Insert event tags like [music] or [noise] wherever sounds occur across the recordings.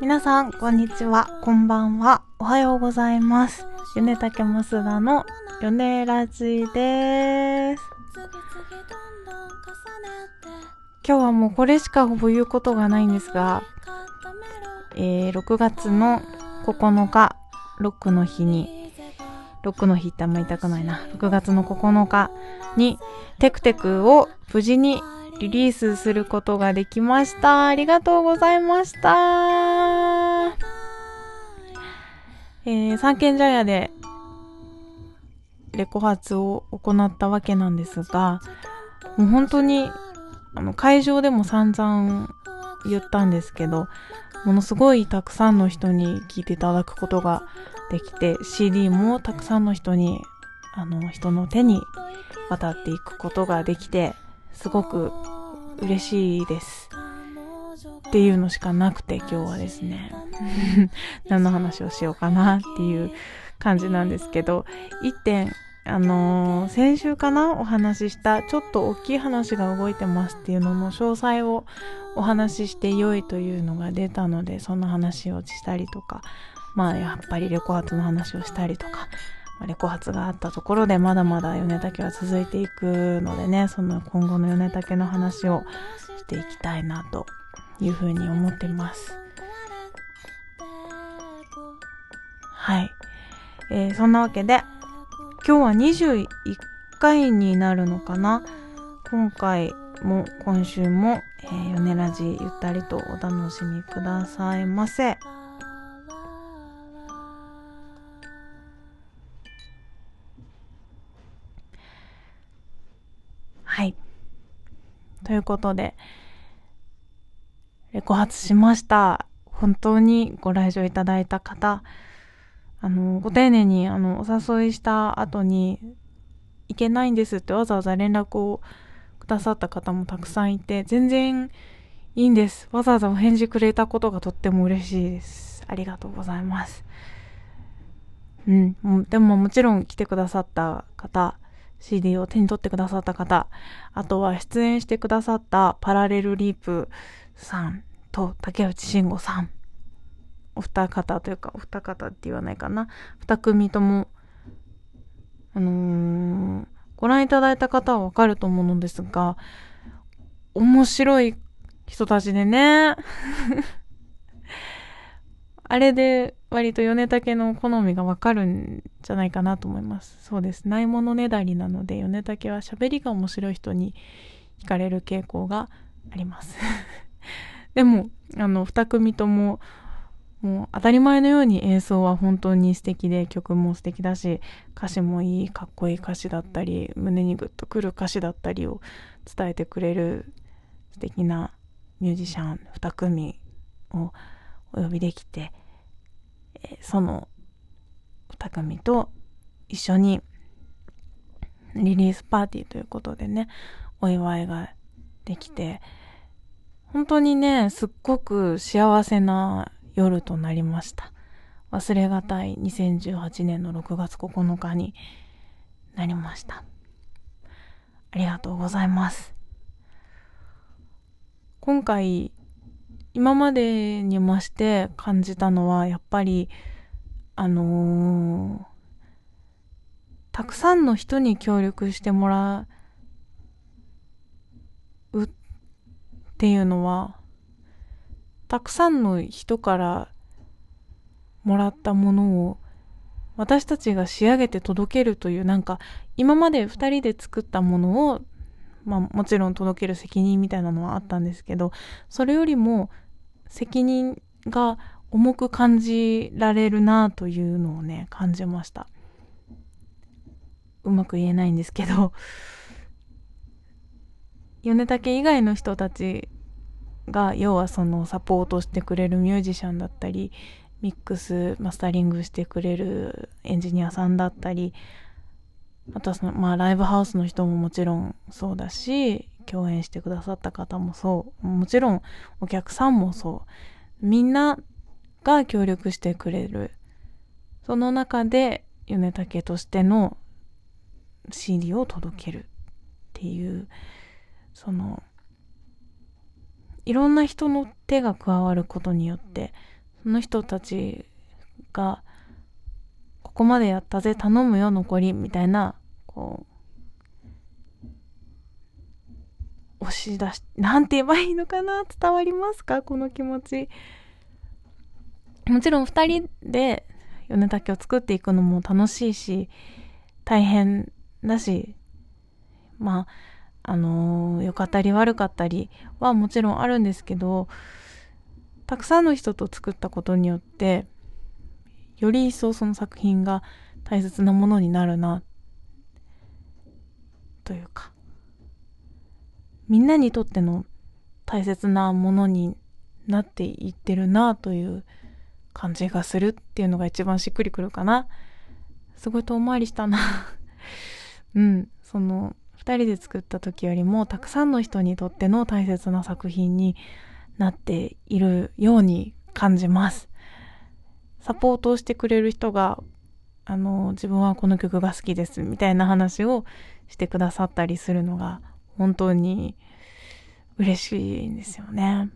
皆さん、こんにちは。こんばんは。おはようございます。米竹増田の米ラジです。今日はもうこれしかほぼ言うことがないんですが、えー、6月の9日、ロックの日に、ロックの日ってあんま言いたくないな。6月の9日に、テクテクを無事にリリースすることができました。ありがとうございました。えー、三軒茶屋でレコ発を行ったわけなんですが、もう本当に、あの、会場でも散々言ったんですけど、ものすごいたくさんの人に聴いていただくことができて、CD もたくさんの人に、あの、人の手に渡っていくことができて、すごく嬉しいです。っていうのしかなくて今日はですね。[laughs] 何の話をしようかなっていう感じなんですけど、一点、あのー先週かなお話しした、ちょっと大きい話が動いてますっていうのの詳細をお話しして良いというのが出たので、その話をしたりとか、まあやっぱりレコ発の話をしたりとか、レコ発があったところでまだまだ米竹は続いていくのでね、その今後の米竹の話をしていきたいなというふうに思ってます。はい。えーそんなわけで、今日は21回になるのかな？今回も今週も、えー、米ラジゆったりとお楽しみくださいませ。ということで、レコ発しました。本当にご来場いただいた方、あの、ご丁寧に、あの、お誘いした後に、行けないんですってわざわざ連絡をくださった方もたくさんいて、全然いいんです。わざわざお返事くれたことがとっても嬉しいです。ありがとうございます。うん、でももちろん来てくださった方、CD を手に取ってくださった方、あとは出演してくださったパラレルリープさんと竹内慎吾さん。お二方というか、お二方って言わないかな。二組とも、あのーご覧いただいた方はわかると思うのですが、面白い人たちでね。あれで割と米竹の好みがわかるんじゃないかなと思います。そうです。ないものねだりなので、米竹は喋りが面白い人に惹かれる傾向があります。[laughs] でも、あの、二組とも、もう当たり前のように演奏は本当に素敵で曲も素敵だし歌詞もいいかっこいい歌詞だったり胸にグッとくる歌詞だったりを伝えてくれる素敵なミュージシャン2組をお呼びできて、えその2組と一緒にリリースパーティーということでねお祝いができて本当にねすっごく幸せな夜となりました。忘れがたい2018年の6月9日になりました。ありがとうございます。今回、今までにまして感じたのは、やっぱり、あのーたくさんの人に協力してもらうっていうのは、たくさんの人からもらったものを私たちが仕上げて届けるというなんか今まで2人で作ったものをまあもちろん届ける責任みたいなのはあったんですけどそれよりも責任が重く感じられるなというのをね感じました。うまく言えないんですけど。[laughs] 米竹以外の人たちが要はそのサポートしてくれるミュージシャンだったりミックスマスタリングしてくれるエンジニアさんだったりあとはそのまあライブハウスの人ももちろんそうだし共演してくださった方もそう。もちろんお客さんもそうみんなが協力してくれるその中で米竹としての CD を届けるっていうそのいろんな人の手が加わることによってその人たちがここまでやったぜ頼むよ残りみたいなこう押し出しなんて言えばいいのかな伝わりますか？この気持ち。もちろん2人で米竹を作っていくのも楽しいし大変だし。まああのー、良かったり悪かったりはもちろんあるんですけどたくさんの人と作ったことによってより一層その作品が大切なものになるなというか。みんなにとっての大切なものになっていってるなという感じがするっていうのが一番しっくりくるかな。すごい遠回りしたな。[laughs] うん。その2人で作った時よりもたくさんの人にとっての大切な作品になっているように感じます。サポートをしてくれる人があの自分はこの曲が好きですみたいな話をしてくださったりするのが本当に嬉しいんですよね。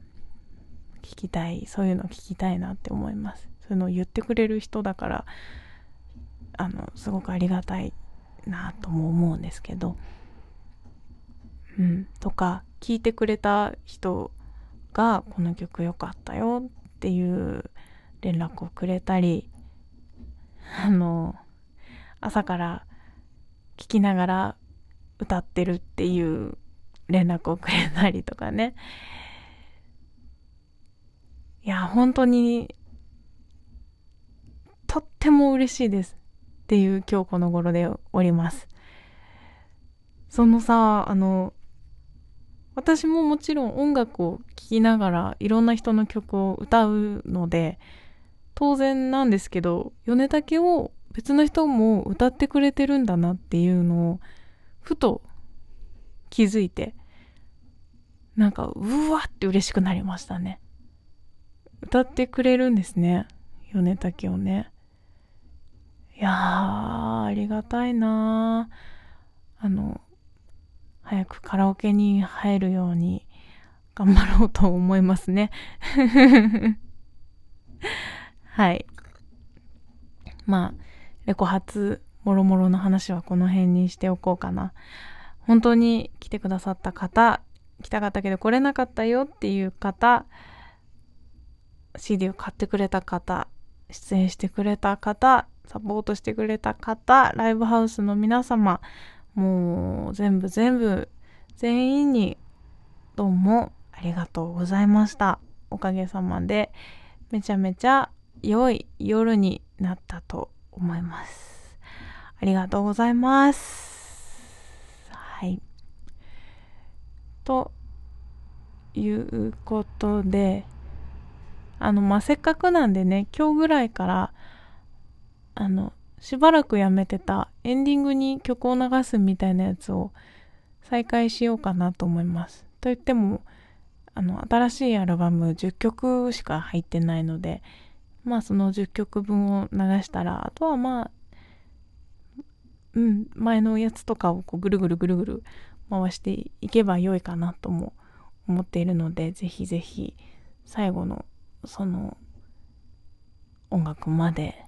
聞きたいそういうの聞きたいなって思います。そういうのを言ってくれる人だからあのすごくありがたいなとも思うんですけど。うん、とか聞いてくれた人がこの曲良かったよっていう連絡をくれたりあの朝から聴きながら歌ってるっていう連絡をくれたりとかね。いや本当にとっても嬉しいですっていう今日この頃でおります。そのさあの私ももちろん音楽を聴きながらいろんな人の曲を歌うので当然なんですけど米竹を別の人も歌ってくれてるんだなっていうのをふと気づいてなんかうわって嬉しくなりましたね歌ってくれるんですね米竹をねいやーありがたいなあの早くカラオケに入るように頑張ろうと思いますね。[laughs] はい。まあ、レコ発、もろもろの話はこの辺にしておこうかな。本当に来てくださった方、来たかったけど来れなかったよっていう方、CD を買ってくれた方、出演してくれた方、サポートしてくれた方、ライブハウスの皆様、もう全部全部全員にどうもありがとうございました。おかげさまでめちゃめちゃ良い夜になったと思います。ありがとうございます。はい。ということで、あの、まあ、せっかくなんでね、今日ぐらいから、あの、しばらくやめてたエンディングに曲を流すみたいなやつを再開しようかなと思います。と言っても、あの、新しいアルバム10曲しか入ってないので、まあその10曲分を流したら、あとはまあ、うん、前のやつとかをこうぐるぐるぐるぐる回していけば良いかなとも思っているので、ぜひぜひ最後のその音楽まで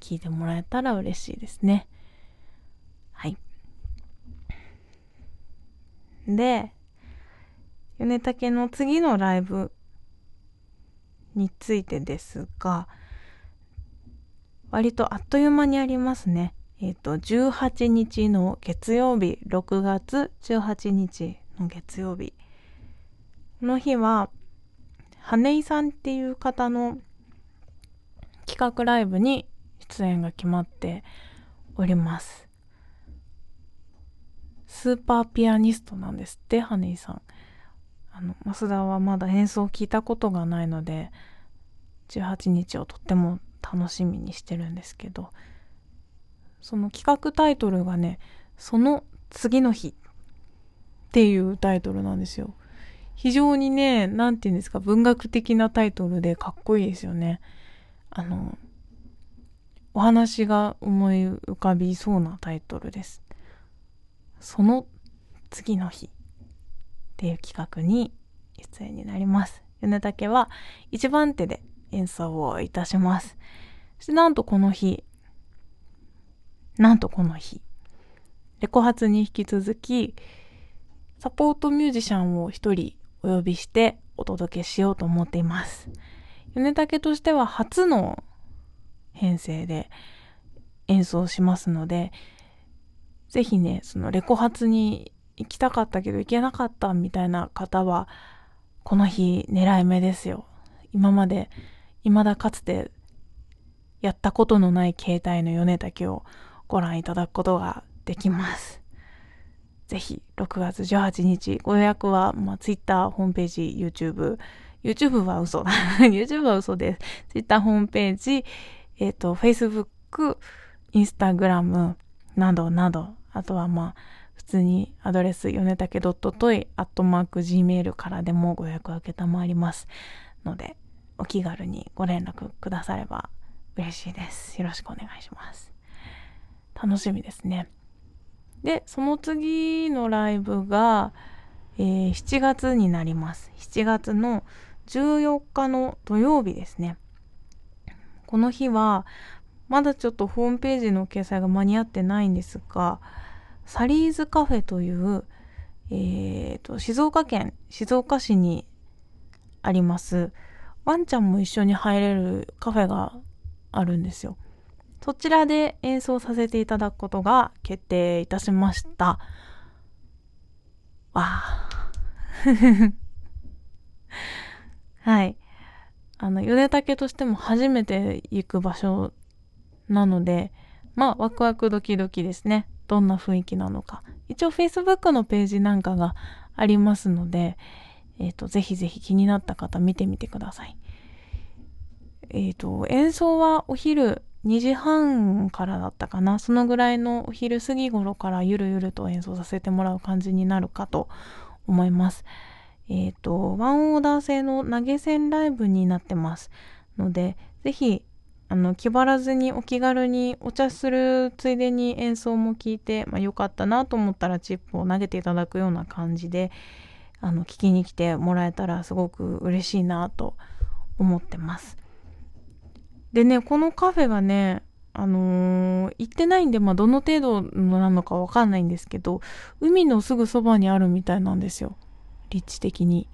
聞いてもらえたら嬉しいですね。はい。で、米竹の次のライブについてですが、割とあっという間にありますね。えっ、と、18日の月曜日、6月18日の月曜日。この日は、羽井さんっていう方の企画ライブに出演が決まっております。スーパーピアニストなんですってハネイさん。あの増田はまだ演奏を聞いたことがないので18日をとっても楽しみにしてるんですけど。その企画タイトルがね「その次の日」っていうタイトルなんですよ非常にね何て言うんですか文学的なタイトルでかっこいいですよねあのお話が思い浮かびそうなタイトルです。その次の日っていう企画に出演になります。米竹は一番手で演奏をいたします。そしてなんとこの日、なんとこの日、レコ発に引き続き、サポートミュージシャンを一人お呼びしてお届けしようと思っています。米竹としては初の編成で演奏しますので、ぜひね、そのレコ発に行きたかったけど行けなかったみたいな方は、この日狙い目ですよ。今まで、未だかつてやったことのない携帯の米竹をご覧いただくことができます。ぜひ、6月18日、ご予約は、まあ、Twitter、ホームページ、YouTube、YouTube は嘘だ。[laughs] YouTube は嘘です。Twitter ホームページ、えっ、ー、と、Facebook、Instagram などなど、あとはまあ、普通にアドレス、よねたけ .toy、アットマーク gmail からでもご予約を受けたまわりますので、お気軽にご連絡くだされば嬉しいです。よろしくお願いします。楽しみですね。で、その次のライブが、えー、7月になります。7月の14日の土曜日ですね。この日は、まだちょっとホームページの掲載が間に合ってないんですが、サリーズカフェという、えーと、静岡県静岡市にあります、ワンちゃんも一緒に入れるカフェがあるんですよ。そちらで演奏させていただくことが決定いたしました。わあ。[laughs] はい。あの、ヨネタケとしても初めて行く場所なので、まあ、ワクワクドキドキですね。どんな雰囲気なのか。一応 Facebook のページなんかがありますので、えっ、ー、と、ぜひぜひ気になった方見てみてください。えっ、ー、と、演奏はお昼2時半からだったかな。そのぐらいのお昼過ぎ頃からゆるゆると演奏させてもらう感じになるかと思います。えっ、ー、と、ワンオーダー製の投げ銭ライブになってますので、ぜひ、あの、気張らずにお気軽にお茶するついでに演奏も聞いて、まあ、よかったなと思ったらチップを投げていただくような感じで、あの、聞きに来てもらえたらすごく嬉しいなと思ってます。でね、このカフェがね、あのー、行ってないんで、まあ、どの程度なのかわかんないんですけど、海のすぐそばにあるみたいなんですよ。立地的に。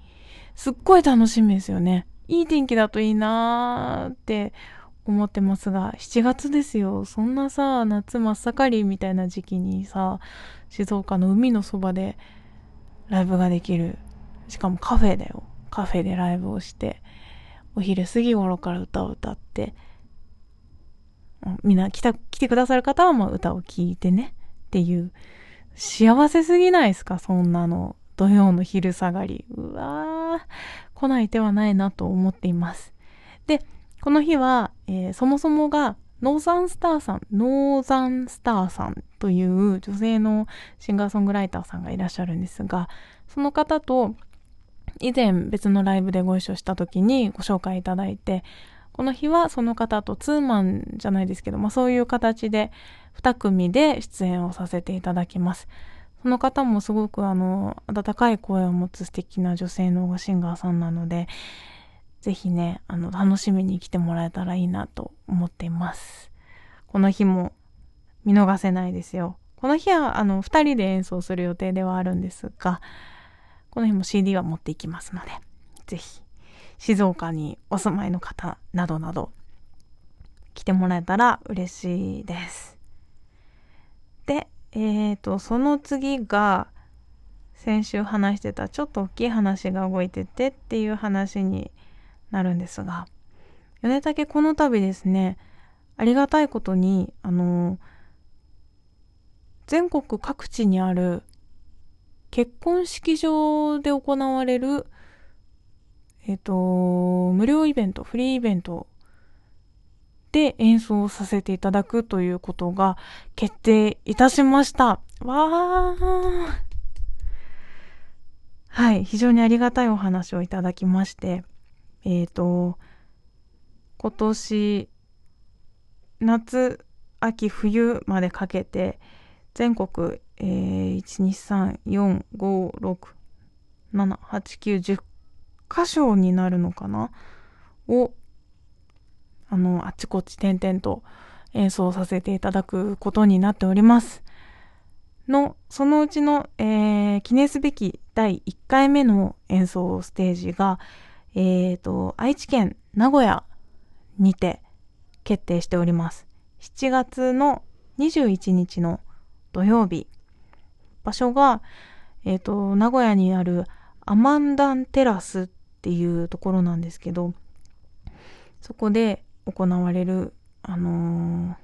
すっごい楽しみですよね。いい天気だといいなーって思ってますが、7月ですよ。そんなさ、夏真っ盛りみたいな時期にさ、静岡の海のそばでライブができる。しかもカフェだよ。カフェでライブをして、お昼過ぎ頃から歌を歌って、みんな来た、来てくださる方はもう歌を聴いてねっていう、幸せすぎないですかそんなの。土曜の昼下がり。うわー、来ない手はないなと思っています。で、この日は、えー、そもそもが、ノーザンスターさん、ノーザンスターさんという女性のシンガーソングライターさんがいらっしゃるんですが、その方と以前別のライブでご一緒した時にご紹介いただいて、この日はその方とツーマンじゃないですけど、まあそういう形で2組で出演をさせていただきます。その方もすごくあの、温かい声を持つ素敵な女性のシンガーさんなので、ぜひね、あの、楽しみに来てもらえたらいいなと思っています。この日も見逃せないですよ。この日はあの、二人で演奏する予定ではあるんですが、この日も CD は持っていきますので、ぜひ静岡にお住まいの方などなど来てもらえたら嬉しいです。で、えっ、ー、と、その次が先週話してたちょっと大きい話が動いててっていう話になるんですが、米竹この度ですね、ありがたいことに、あの、全国各地にある結婚式場で行われるえっ、ー、と、無料イベント、フリーイベントで演奏させていただくということが決定いたしました。わー。はい、非常にありがたいお話をいただきまして、えっ、ー、と、今年、夏、秋、冬までかけて、全国、えー、1、2、3、4、5、6、7、8、9、10箇所になるのかな？を、あの、あちこち点々と演奏させていただくことになっております。の、そのうちの、えー、記念すべき第1回目の演奏ステージが、えーと、愛知県名古屋にて決定しております。7月の21日の土曜日。場所が、えっ、ー、と、名古屋にあるアマンダンテラスっていうところなんですけど、そこで行われる、あのー、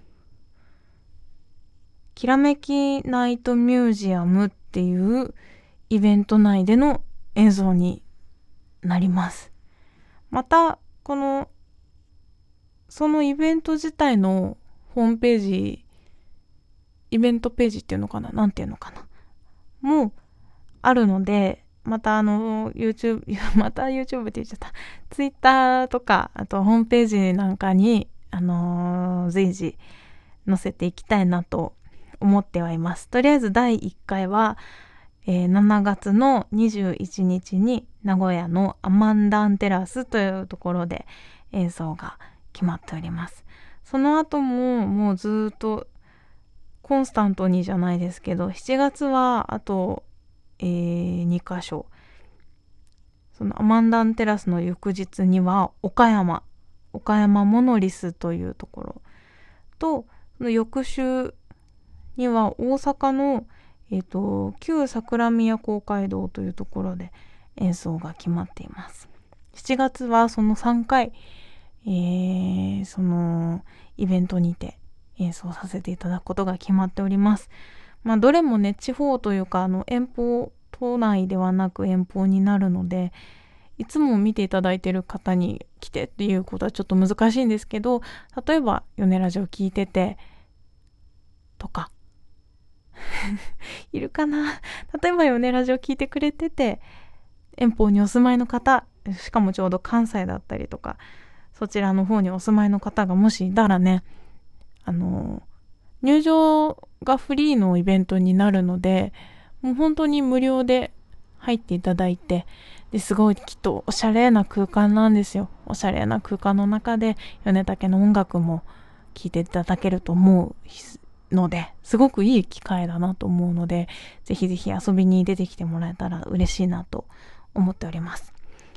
きらめきナイトミュージアムっていうイベント内での演奏になります。また、この、そのイベント自体のホームページ、イベントページっていうのかな？なんていうのかな？もあるので、またあの、YouTube、また YouTube って言っちゃった。Twitter とか、あとホームページなんかに、あのー、随時載せていきたいなと思ってはいます。とりあえず第1回は、えー、7月の21日に名古屋のアマンダンテラスというところで演奏が決まっております。その後ももうずっとコンスタントにじゃないですけど、7月はあと、えー、2箇所。そのアマンダンテラスの翌日には岡山、岡山モノリスというところと、その翌週には大阪の、え、ー、と、旧桜宮公会堂というところで演奏が決まっています。7月はその3回、えー、そのイベントにて演奏させていただくことが決まっております。まあ、どれもね、地方というか、あの、遠方、都内ではなく遠方になるので、いつも見ていただいてる方に来てっていうことはちょっと難しいんですけど、例えば、米ラジオ聞いてて、とか、[laughs] いるかな？例えば米ラジオ聞いてくれてて、遠方にお住まいの方、しかもちょうど関西だったりとか、そちらの方にお住まいの方がもしいたらね、あの、入場がフリーのイベントになるので、もう本当に無料で入っていただいて、ですごいきっとおしゃれな空間なんですよ。おしゃれな空間の中で米竹の音楽も聴いていただけると思うので、すごくいい機会だなと思うので、ぜひぜひ遊びに出てきてもらえたら嬉しいなと思っております。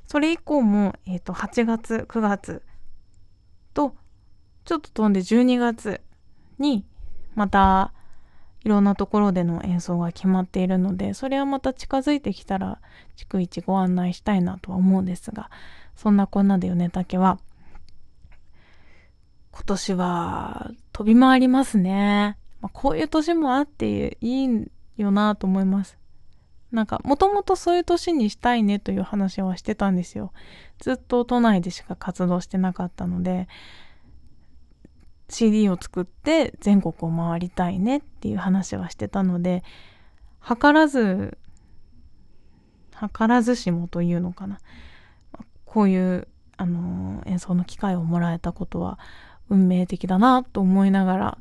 それ以降も、えっ、ー、と、8月、9月と、ちょっと飛んで12月に、また、いろんなところでの演奏が決まっているので、それはまた近づいてきたら、逐一ご案内したいなとは思うんですが、そんなこんなで米竹は、今年は飛び回りますね。まあ、こういう年もあっていいよなと思います。なんか、もともとそういう年にしたいねという話はしてたんですよ。ずっと都内でしか活動してなかったので、CD を作って全国を回りたいねっていう話はしてたので、図らず、図らずしもというのかな。こういう、あの、演奏の機会をもらえたことは運命的だなと思いながら、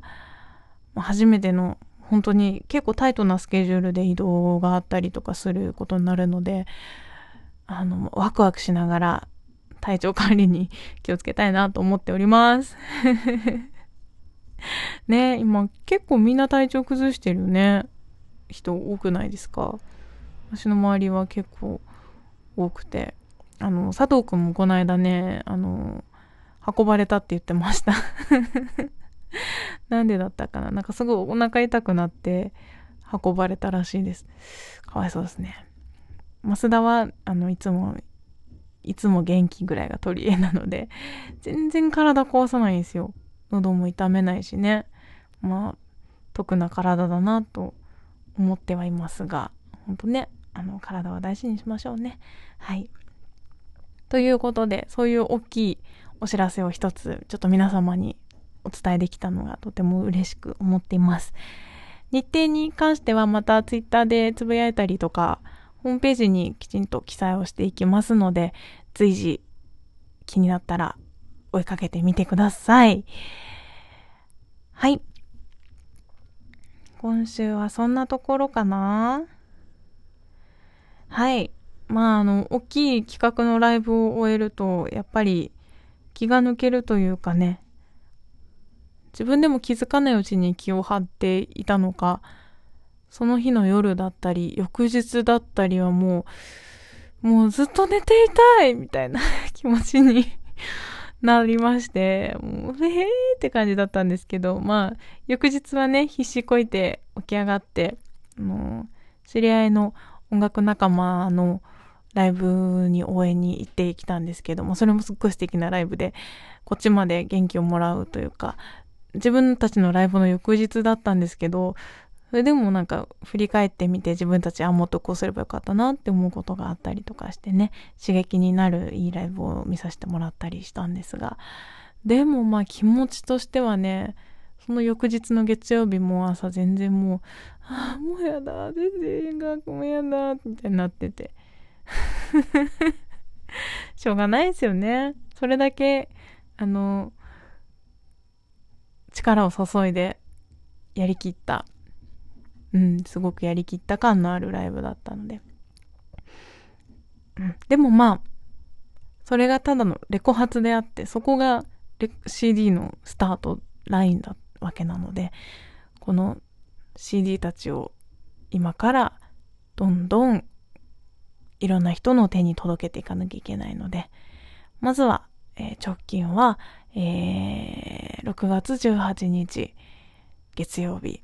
初めての本当に結構タイトなスケジュールで移動があったりとかすることになるので、あの、ワクワクしながら体調管理に気をつけたいなと思っております。[laughs] ね今結構みんな体調崩してるね。人多くないですか？私の周りは結構多くて。あの、佐藤くんもこの間ね、あの、運ばれたって言ってました [laughs] なんでだったかな？なんかすごいお腹痛くなって運ばれたらしいです。かわいそうですね。増田は、あの、いつも、いつも元気ぐらいが取り柄なので、全然体壊さないんですよ。喉も痛めないしね。まあ、得な体だなと思ってはいますが、ほんとね、あの、体は大事にしましょうね。はい。ということで、そういう大きいお知らせを一つ、ちょっと皆様にお伝えできたのがとても嬉しく思っています。日程に関してはまたツイッターでつぶやいたりとか、ホームページにきちんと記載をしていきますので、随時気になったら追いかけてみてください。はい。今週はそんなところかなはい。まあ、あの、大きい企画のライブを終えると、やっぱり気が抜けるというかね、自分でも気づかないうちに気を張っていたのか、その日の夜だったり、翌日だったりはもう、もうずっと寝ていたいみたいな [laughs] 気持ちになりまして、もう、へーって感じだったんですけど、まあ、翌日はね、必死こいて起き上がって、もう、知り合いの音楽仲間のライブに応援に行ってきたんですけども、それもすっごい素敵なライブで、こっちまで元気をもらうというか、自分たちのライブの翌日だったんですけど、それでもなんか振り返ってみて自分たちあもっとこうすればよかったなって思うことがあったりとかしてね刺激になるいいライブを見させてもらったりしたんですが。でもまあ気持ちとしてはねその翌日の月曜日も朝全然もう「ああもうやだ全然学もやだ」みたいになってて。[laughs] しょうがないですよね。それだけあの力を注いでやりきった、うん、すごくやりきった感のあるライブだったので。うん、でもまあ、それがただのレコ発であって、そこが CD のスタートラインだわけなので、この CD たちを今からどんどんいろんな人の手に届けていかなきゃいけないので、まずは、えー、直近は、えー、6月18日、月曜日。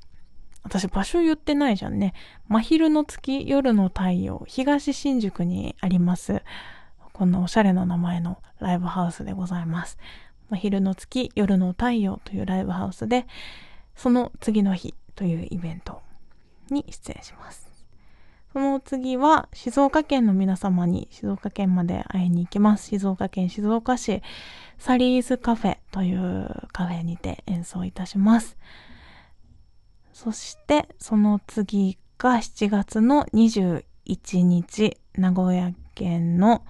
私場所言ってないじゃんね。真昼の月、夜の太陽、東新宿にあります。こんなおしゃれな名前のライブハウスでございます。真昼の月、夜の太陽というライブハウスで、その次の日というイベントに出演します。その次は静岡県の皆様に静岡県まで会いに行きます。静岡県静岡市サリーズカフェというカフェにて演奏いたします。そしてその次が7月の21日、名古屋県の、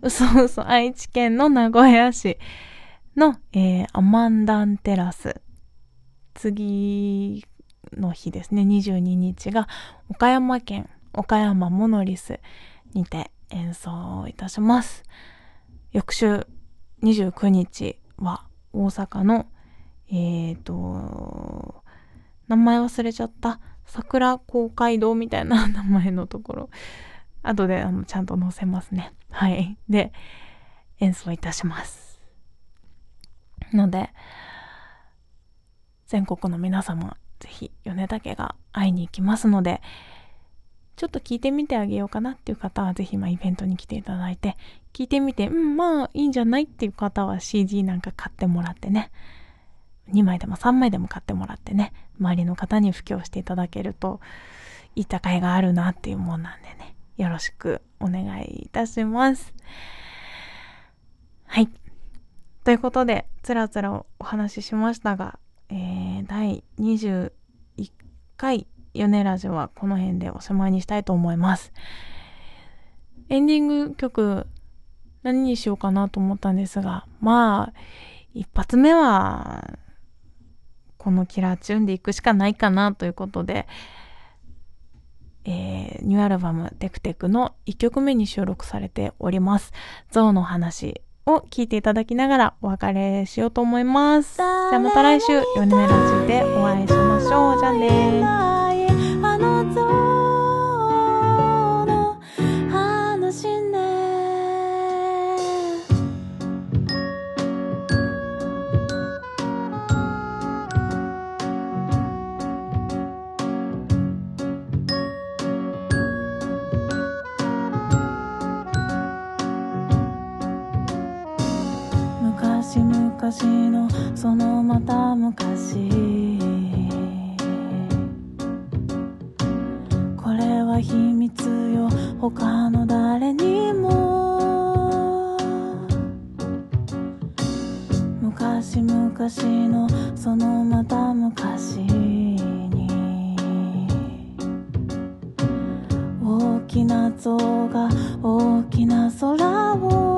嘘嘘、愛知県の名古屋市の、えー、アマンダンテラス。次の日ですね、22日が岡山県岡山モノリスにて演奏いたします。翌週29日は大阪の、えっ、ー、と、名前忘れちゃった。桜公会堂みたいな名前のところ。後であのちゃんと載せますね。はい。で、演奏いたします。ので、全国の皆様、ぜひ米竹が会いに行きますので、ちょっと聞いてみてあげようかなっていう方は、ぜひまあイベントに来ていただいて、聞いてみて、うん、まあいいんじゃないっていう方は CD なんか買ってもらってね、2枚でも3枚でも買ってもらってね、周りの方に布教していただけると、いい高いがあるなっていうもんなんでね、よろしくお願いいたします。はい。ということで、つらつらお話ししましたが、えー、第21回米ラジオはこの辺でおしまいにしたいと思います。エンディング曲何にしようかなと思ったんですが、まあ、一発目は、このキラーチューンでいくしかないかなということで、えー、ニューアルバムテクテクの1曲目に収録されております。象の話を聞いていただきながらお別れしようと思います。じゃあまた来週、ヨネラジでお会いしましょう。じゃあね昔のそのまた昔これは秘密よ他の誰にも。昔々のそのまた昔に。大きな象が大きな空を。